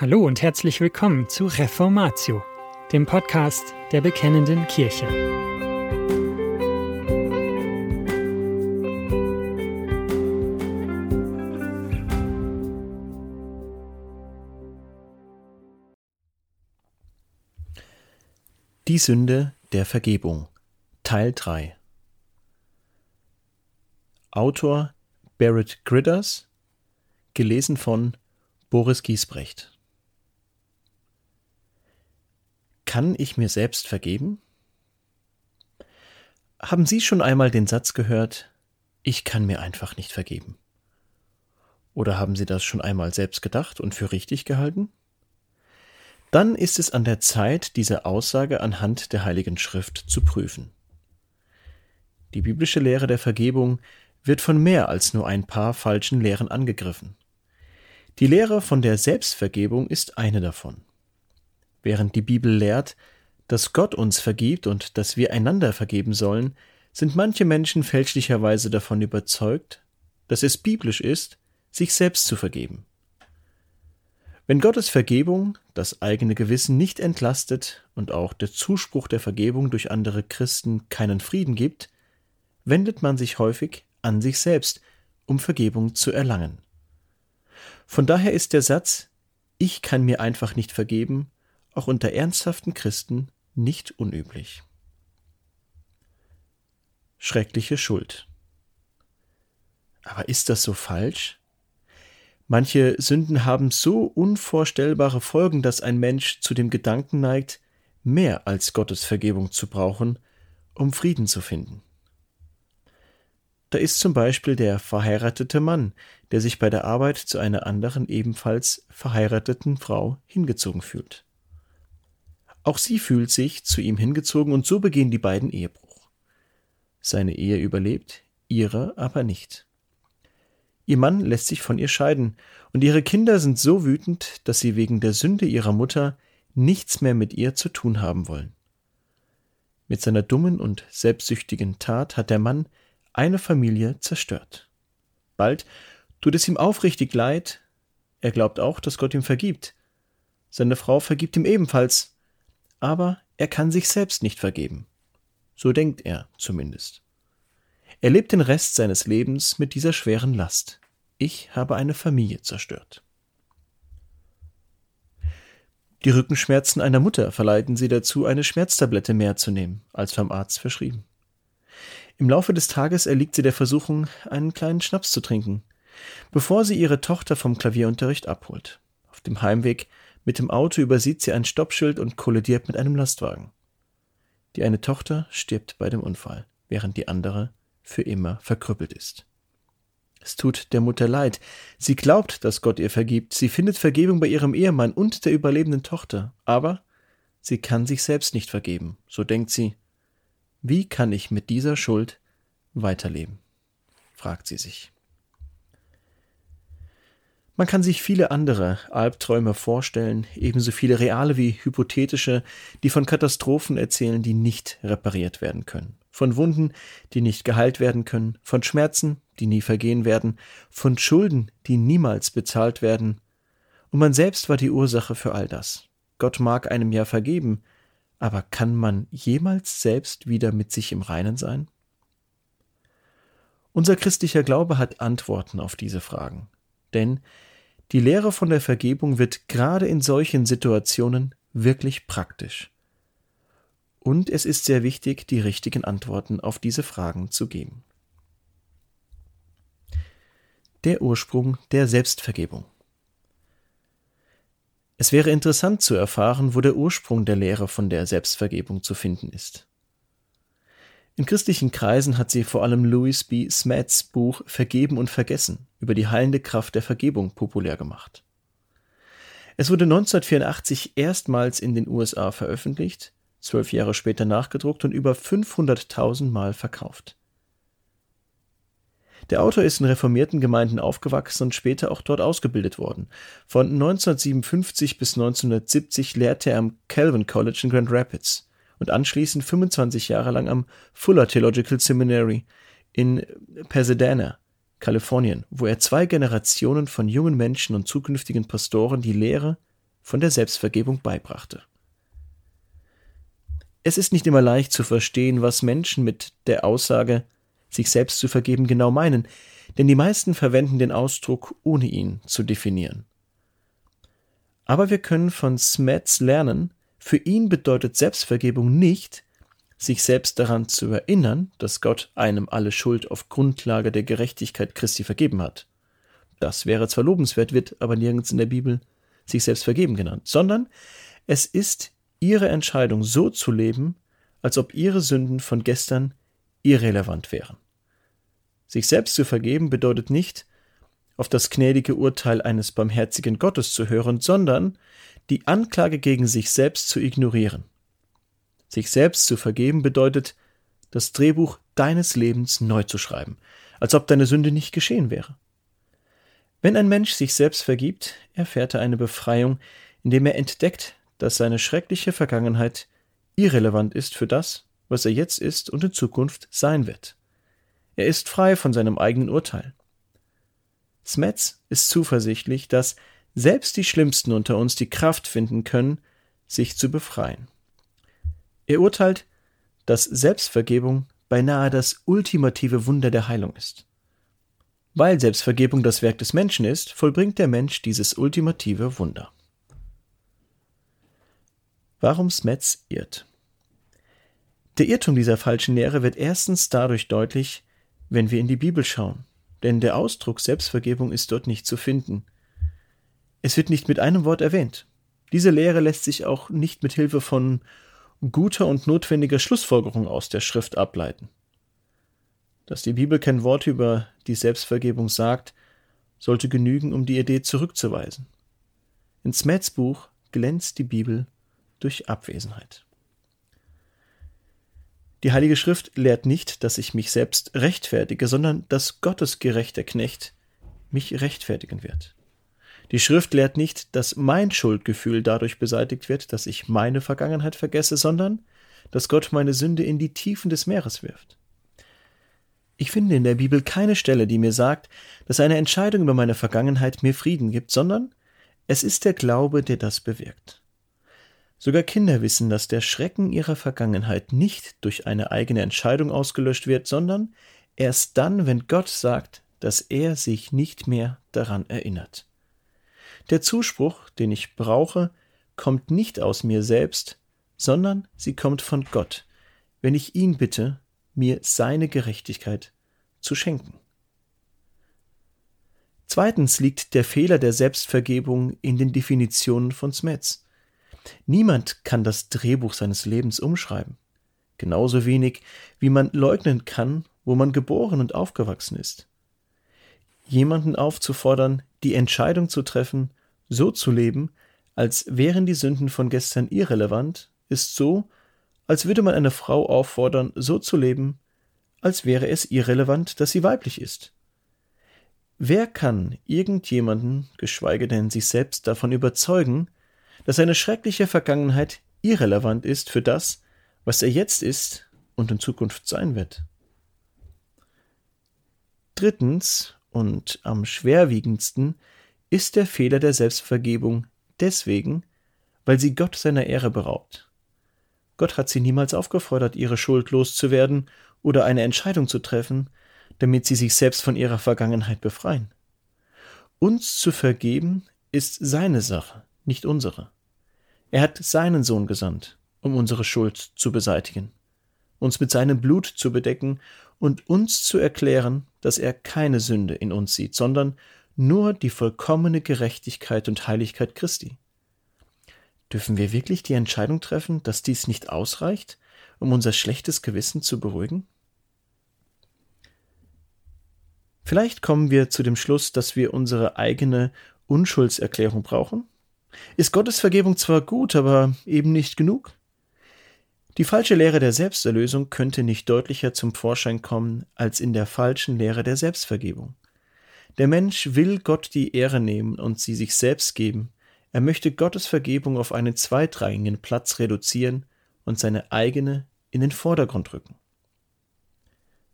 Hallo und herzlich willkommen zu Reformatio, dem Podcast der Bekennenden Kirche. Die Sünde der Vergebung Teil 3 Autor Barrett Gridders gelesen von Boris Giesbrecht Kann ich mir selbst vergeben? Haben Sie schon einmal den Satz gehört, ich kann mir einfach nicht vergeben? Oder haben Sie das schon einmal selbst gedacht und für richtig gehalten? Dann ist es an der Zeit, diese Aussage anhand der Heiligen Schrift zu prüfen. Die biblische Lehre der Vergebung wird von mehr als nur ein paar falschen Lehren angegriffen. Die Lehre von der Selbstvergebung ist eine davon. Während die Bibel lehrt, dass Gott uns vergibt und dass wir einander vergeben sollen, sind manche Menschen fälschlicherweise davon überzeugt, dass es biblisch ist, sich selbst zu vergeben. Wenn Gottes Vergebung das eigene Gewissen nicht entlastet und auch der Zuspruch der Vergebung durch andere Christen keinen Frieden gibt, wendet man sich häufig an sich selbst, um Vergebung zu erlangen. Von daher ist der Satz Ich kann mir einfach nicht vergeben auch unter ernsthaften Christen nicht unüblich. Schreckliche Schuld. Aber ist das so falsch? Manche Sünden haben so unvorstellbare Folgen, dass ein Mensch zu dem Gedanken neigt, mehr als Gottes Vergebung zu brauchen, um Frieden zu finden. Da ist zum Beispiel der verheiratete Mann, der sich bei der Arbeit zu einer anderen ebenfalls verheirateten Frau hingezogen fühlt. Auch sie fühlt sich zu ihm hingezogen und so begehen die beiden Ehebruch. Seine Ehe überlebt, ihre aber nicht. Ihr Mann lässt sich von ihr scheiden, und ihre Kinder sind so wütend, dass sie wegen der Sünde ihrer Mutter nichts mehr mit ihr zu tun haben wollen. Mit seiner dummen und selbstsüchtigen Tat hat der Mann eine Familie zerstört. Bald tut es ihm aufrichtig leid, er glaubt auch, dass Gott ihm vergibt. Seine Frau vergibt ihm ebenfalls, aber er kann sich selbst nicht vergeben. So denkt er zumindest. Er lebt den Rest seines Lebens mit dieser schweren Last. Ich habe eine Familie zerstört. Die Rückenschmerzen einer Mutter verleiten sie dazu, eine Schmerztablette mehr zu nehmen, als vom Arzt verschrieben. Im Laufe des Tages erliegt sie der Versuchung, einen kleinen Schnaps zu trinken, bevor sie ihre Tochter vom Klavierunterricht abholt. Auf dem Heimweg mit dem Auto übersieht sie ein Stoppschild und kollidiert mit einem Lastwagen. Die eine Tochter stirbt bei dem Unfall, während die andere für immer verkrüppelt ist. Es tut der Mutter leid. Sie glaubt, dass Gott ihr vergibt. Sie findet Vergebung bei ihrem Ehemann und der überlebenden Tochter. Aber sie kann sich selbst nicht vergeben. So denkt sie. Wie kann ich mit dieser Schuld weiterleben? fragt sie sich. Man kann sich viele andere Albträume vorstellen, ebenso viele reale wie hypothetische, die von Katastrophen erzählen, die nicht repariert werden können, von Wunden, die nicht geheilt werden können, von Schmerzen, die nie vergehen werden, von Schulden, die niemals bezahlt werden. Und man selbst war die Ursache für all das. Gott mag einem ja vergeben, aber kann man jemals selbst wieder mit sich im Reinen sein? Unser christlicher Glaube hat Antworten auf diese Fragen. Denn die Lehre von der Vergebung wird gerade in solchen Situationen wirklich praktisch. Und es ist sehr wichtig, die richtigen Antworten auf diese Fragen zu geben. Der Ursprung der Selbstvergebung. Es wäre interessant zu erfahren, wo der Ursprung der Lehre von der Selbstvergebung zu finden ist. In christlichen Kreisen hat sie vor allem Louis B. Smets Buch Vergeben und Vergessen über die heilende Kraft der Vergebung populär gemacht. Es wurde 1984 erstmals in den USA veröffentlicht, zwölf Jahre später nachgedruckt und über 500.000 Mal verkauft. Der Autor ist in reformierten Gemeinden aufgewachsen und später auch dort ausgebildet worden. Von 1957 bis 1970 lehrte er am Calvin College in Grand Rapids und anschließend 25 Jahre lang am Fuller Theological Seminary in Pasadena, Kalifornien, wo er zwei Generationen von jungen Menschen und zukünftigen Pastoren die Lehre von der Selbstvergebung beibrachte. Es ist nicht immer leicht zu verstehen, was Menschen mit der Aussage, sich selbst zu vergeben, genau meinen, denn die meisten verwenden den Ausdruck, ohne ihn zu definieren. Aber wir können von Smets lernen, für ihn bedeutet Selbstvergebung nicht, sich selbst daran zu erinnern, dass Gott einem alle Schuld auf Grundlage der Gerechtigkeit Christi vergeben hat. Das wäre zwar lobenswert, wird aber nirgends in der Bibel sich selbst vergeben genannt, sondern es ist ihre Entscheidung so zu leben, als ob ihre Sünden von gestern irrelevant wären. Sich selbst zu vergeben bedeutet nicht, auf das gnädige Urteil eines barmherzigen Gottes zu hören, sondern die Anklage gegen sich selbst zu ignorieren. Sich selbst zu vergeben bedeutet, das Drehbuch deines Lebens neu zu schreiben, als ob deine Sünde nicht geschehen wäre. Wenn ein Mensch sich selbst vergibt, erfährt er eine Befreiung, indem er entdeckt, dass seine schreckliche Vergangenheit irrelevant ist für das, was er jetzt ist und in Zukunft sein wird. Er ist frei von seinem eigenen Urteil. Smets ist zuversichtlich, dass selbst die Schlimmsten unter uns die Kraft finden können, sich zu befreien. Er urteilt, dass Selbstvergebung beinahe das ultimative Wunder der Heilung ist. Weil Selbstvergebung das Werk des Menschen ist, vollbringt der Mensch dieses ultimative Wunder. Warum Smets irrt. Der Irrtum dieser falschen Lehre wird erstens dadurch deutlich, wenn wir in die Bibel schauen, denn der Ausdruck Selbstvergebung ist dort nicht zu finden. Es wird nicht mit einem Wort erwähnt. Diese Lehre lässt sich auch nicht mit Hilfe von guter und notwendiger Schlussfolgerung aus der Schrift ableiten. Dass die Bibel kein Wort über die Selbstvergebung sagt, sollte genügen, um die Idee zurückzuweisen. In Smets Buch glänzt die Bibel durch Abwesenheit. Die Heilige Schrift lehrt nicht, dass ich mich selbst rechtfertige, sondern dass Gottes gerechter Knecht mich rechtfertigen wird. Die Schrift lehrt nicht, dass mein Schuldgefühl dadurch beseitigt wird, dass ich meine Vergangenheit vergesse, sondern dass Gott meine Sünde in die Tiefen des Meeres wirft. Ich finde in der Bibel keine Stelle, die mir sagt, dass eine Entscheidung über meine Vergangenheit mir Frieden gibt, sondern es ist der Glaube, der das bewirkt. Sogar Kinder wissen, dass der Schrecken ihrer Vergangenheit nicht durch eine eigene Entscheidung ausgelöscht wird, sondern erst dann, wenn Gott sagt, dass er sich nicht mehr daran erinnert. Der Zuspruch, den ich brauche, kommt nicht aus mir selbst, sondern sie kommt von Gott, wenn ich ihn bitte, mir seine Gerechtigkeit zu schenken. Zweitens liegt der Fehler der Selbstvergebung in den Definitionen von Smets. Niemand kann das Drehbuch seines Lebens umschreiben. Genauso wenig, wie man leugnen kann, wo man geboren und aufgewachsen ist. Jemanden aufzufordern, die Entscheidung zu treffen, so zu leben, als wären die Sünden von gestern irrelevant, ist so, als würde man eine Frau auffordern, so zu leben, als wäre es irrelevant, dass sie weiblich ist. Wer kann irgendjemanden, geschweige denn sich selbst davon überzeugen, dass seine schreckliche Vergangenheit irrelevant ist für das, was er jetzt ist und in Zukunft sein wird. Drittens und am schwerwiegendsten ist der Fehler der Selbstvergebung deswegen, weil sie Gott seiner Ehre beraubt. Gott hat sie niemals aufgefordert, ihre Schuld loszuwerden oder eine Entscheidung zu treffen, damit sie sich selbst von ihrer Vergangenheit befreien. Uns zu vergeben ist seine Sache nicht unsere. Er hat seinen Sohn gesandt, um unsere Schuld zu beseitigen, uns mit seinem Blut zu bedecken und uns zu erklären, dass er keine Sünde in uns sieht, sondern nur die vollkommene Gerechtigkeit und Heiligkeit Christi. Dürfen wir wirklich die Entscheidung treffen, dass dies nicht ausreicht, um unser schlechtes Gewissen zu beruhigen? Vielleicht kommen wir zu dem Schluss, dass wir unsere eigene Unschuldserklärung brauchen ist Gottes Vergebung zwar gut, aber eben nicht genug? Die falsche Lehre der Selbsterlösung könnte nicht deutlicher zum Vorschein kommen als in der falschen Lehre der Selbstvergebung. Der Mensch will Gott die Ehre nehmen und sie sich selbst geben. Er möchte Gottes Vergebung auf einen zweitrangigen Platz reduzieren und seine eigene in den Vordergrund rücken.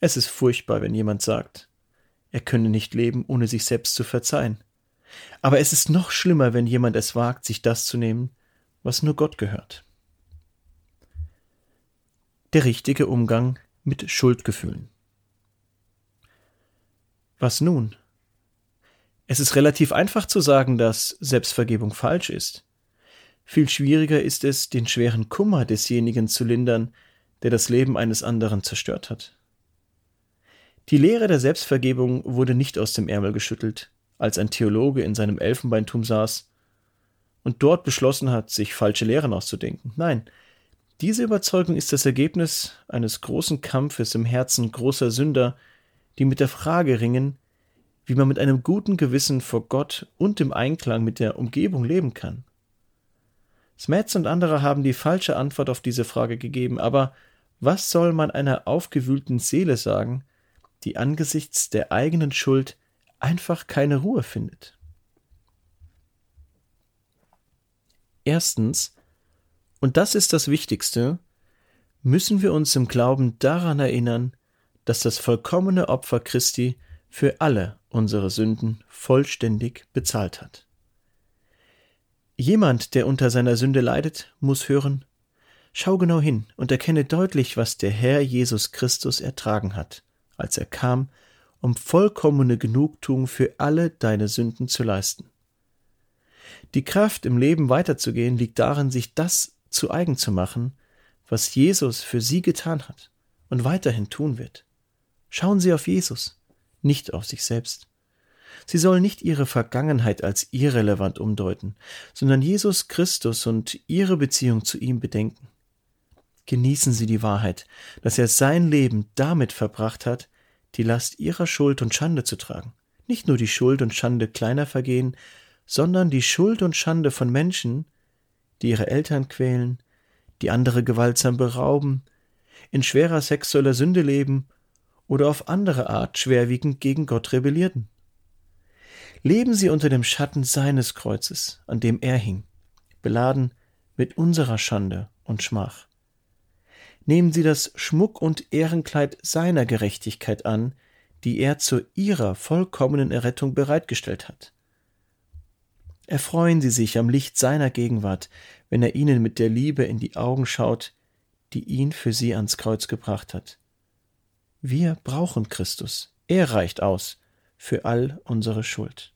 Es ist furchtbar, wenn jemand sagt, er könne nicht leben, ohne sich selbst zu verzeihen. Aber es ist noch schlimmer, wenn jemand es wagt, sich das zu nehmen, was nur Gott gehört. Der richtige Umgang mit Schuldgefühlen. Was nun? Es ist relativ einfach zu sagen, dass Selbstvergebung falsch ist. Viel schwieriger ist es, den schweren Kummer desjenigen zu lindern, der das Leben eines anderen zerstört hat. Die Lehre der Selbstvergebung wurde nicht aus dem Ärmel geschüttelt, als ein Theologe in seinem Elfenbeinturm saß und dort beschlossen hat, sich falsche Lehren auszudenken. Nein, diese Überzeugung ist das Ergebnis eines großen Kampfes im Herzen großer Sünder, die mit der Frage ringen, wie man mit einem guten Gewissen vor Gott und im Einklang mit der Umgebung leben kann. Smets und andere haben die falsche Antwort auf diese Frage gegeben, aber was soll man einer aufgewühlten Seele sagen, die angesichts der eigenen Schuld einfach keine Ruhe findet? Erstens, und das ist das Wichtigste, müssen wir uns im Glauben daran erinnern, dass das vollkommene Opfer Christi für alle unsere Sünden vollständig bezahlt hat. Jemand, der unter seiner Sünde leidet, muss hören, schau genau hin und erkenne deutlich, was der Herr Jesus Christus ertragen hat, als er kam, um vollkommene Genugtuung für alle deine Sünden zu leisten. Die Kraft, im Leben weiterzugehen, liegt darin, sich das zu eigen zu machen, was Jesus für sie getan hat und weiterhin tun wird. Schauen Sie auf Jesus, nicht auf sich selbst. Sie sollen nicht ihre Vergangenheit als irrelevant umdeuten, sondern Jesus Christus und ihre Beziehung zu ihm bedenken. Genießen Sie die Wahrheit, dass er sein Leben damit verbracht hat, die Last ihrer Schuld und Schande zu tragen. Nicht nur die Schuld und Schande kleiner Vergehen, sondern die Schuld und Schande von Menschen, die ihre Eltern quälen, die andere gewaltsam berauben, in schwerer sexueller Sünde leben oder auf andere Art schwerwiegend gegen Gott rebellierten. Leben sie unter dem Schatten seines Kreuzes, an dem er hing, beladen mit unserer Schande und Schmach. Nehmen sie das Schmuck und Ehrenkleid seiner Gerechtigkeit an, die er zu ihrer vollkommenen Errettung bereitgestellt hat. Erfreuen Sie sich am Licht seiner Gegenwart, wenn er Ihnen mit der Liebe in die Augen schaut, die ihn für Sie ans Kreuz gebracht hat. Wir brauchen Christus. Er reicht aus für all unsere Schuld.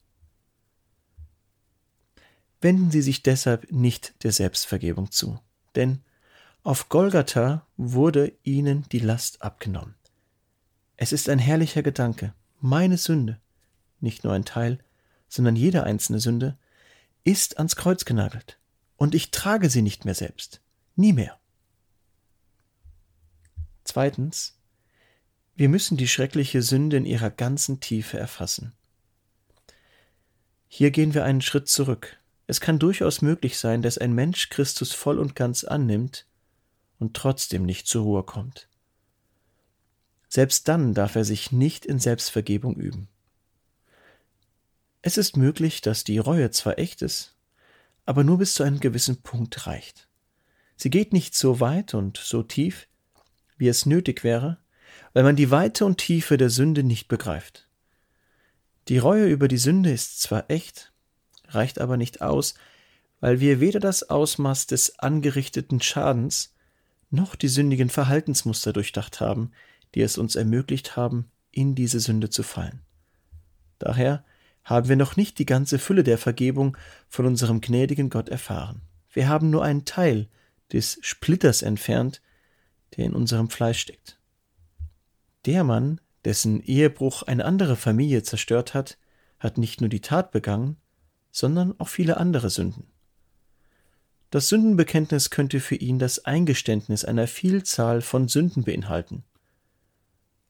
Wenden Sie sich deshalb nicht der Selbstvergebung zu, denn auf Golgatha wurde Ihnen die Last abgenommen. Es ist ein herrlicher Gedanke. Meine Sünde, nicht nur ein Teil, sondern jede einzelne Sünde, ist ans Kreuz genagelt, und ich trage sie nicht mehr selbst, nie mehr. Zweitens, wir müssen die schreckliche Sünde in ihrer ganzen Tiefe erfassen. Hier gehen wir einen Schritt zurück. Es kann durchaus möglich sein, dass ein Mensch Christus voll und ganz annimmt und trotzdem nicht zur Ruhe kommt. Selbst dann darf er sich nicht in Selbstvergebung üben. Es ist möglich, dass die Reue zwar echt ist, aber nur bis zu einem gewissen Punkt reicht. Sie geht nicht so weit und so tief, wie es nötig wäre, weil man die Weite und Tiefe der Sünde nicht begreift. Die Reue über die Sünde ist zwar echt, reicht aber nicht aus, weil wir weder das Ausmaß des angerichteten Schadens noch die sündigen Verhaltensmuster durchdacht haben, die es uns ermöglicht haben, in diese Sünde zu fallen. Daher haben wir noch nicht die ganze Fülle der Vergebung von unserem gnädigen Gott erfahren. Wir haben nur einen Teil des Splitters entfernt, der in unserem Fleisch steckt. Der Mann, dessen Ehebruch eine andere Familie zerstört hat, hat nicht nur die Tat begangen, sondern auch viele andere Sünden. Das Sündenbekenntnis könnte für ihn das Eingeständnis einer Vielzahl von Sünden beinhalten.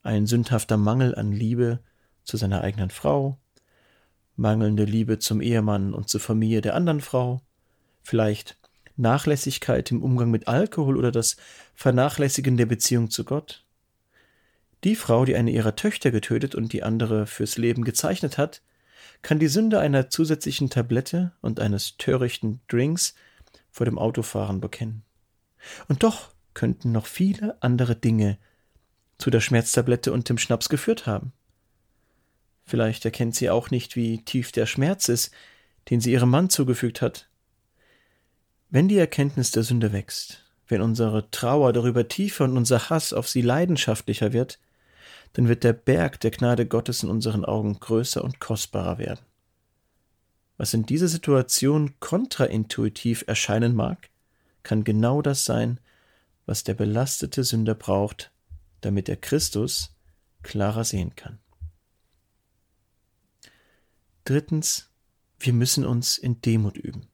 Ein sündhafter Mangel an Liebe zu seiner eigenen Frau, mangelnde Liebe zum Ehemann und zur Familie der anderen Frau, vielleicht Nachlässigkeit im Umgang mit Alkohol oder das Vernachlässigen der Beziehung zu Gott. Die Frau, die eine ihrer Töchter getötet und die andere fürs Leben gezeichnet hat, kann die Sünde einer zusätzlichen Tablette und eines törichten Drinks vor dem Autofahren bekennen. Und doch könnten noch viele andere Dinge zu der Schmerztablette und dem Schnaps geführt haben. Vielleicht erkennt sie auch nicht, wie tief der Schmerz ist, den sie ihrem Mann zugefügt hat. Wenn die Erkenntnis der Sünde wächst, wenn unsere Trauer darüber tiefer und unser Hass auf sie leidenschaftlicher wird, dann wird der Berg der Gnade Gottes in unseren Augen größer und kostbarer werden. Was in dieser Situation kontraintuitiv erscheinen mag, kann genau das sein, was der belastete Sünder braucht, damit er Christus klarer sehen kann. Drittens, wir müssen uns in Demut üben.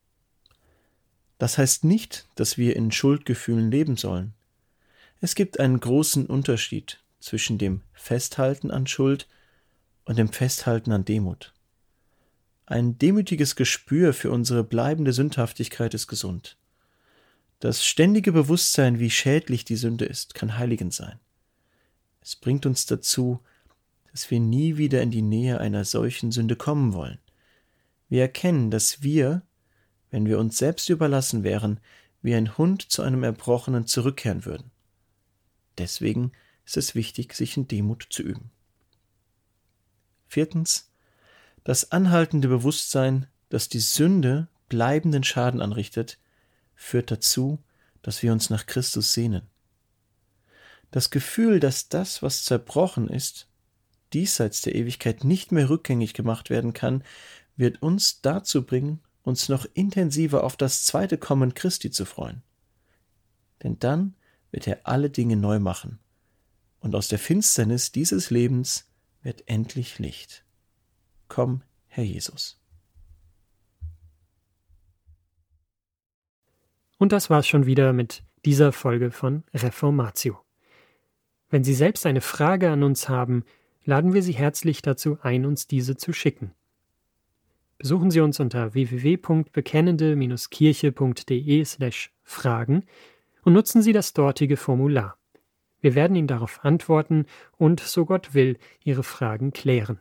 Das heißt nicht, dass wir in Schuldgefühlen leben sollen. Es gibt einen großen Unterschied zwischen dem Festhalten an Schuld und dem Festhalten an Demut. Ein demütiges Gespür für unsere bleibende Sündhaftigkeit ist gesund. Das ständige Bewusstsein, wie schädlich die Sünde ist, kann heiligend sein. Es bringt uns dazu, dass wir nie wieder in die Nähe einer solchen Sünde kommen wollen. Wir erkennen, dass wir, wenn wir uns selbst überlassen wären, wie ein Hund zu einem Erbrochenen zurückkehren würden. Deswegen ist es wichtig, sich in Demut zu üben. Viertens. Das anhaltende Bewusstsein, dass die Sünde bleibenden Schaden anrichtet, führt dazu, dass wir uns nach Christus sehnen. Das Gefühl, dass das, was zerbrochen ist, diesseits der Ewigkeit nicht mehr rückgängig gemacht werden kann, wird uns dazu bringen, uns noch intensiver auf das zweite Kommen Christi zu freuen. Denn dann wird er alle Dinge neu machen, und aus der Finsternis dieses Lebens wird endlich Licht. Komm, Herr Jesus. Und das war's schon wieder mit dieser Folge von Reformatio. Wenn Sie selbst eine Frage an uns haben, laden wir Sie herzlich dazu ein, uns diese zu schicken. Besuchen Sie uns unter www.bekennende-kirche.de/fragen und nutzen Sie das dortige Formular. Wir werden Ihnen darauf antworten und, so Gott will, Ihre Fragen klären.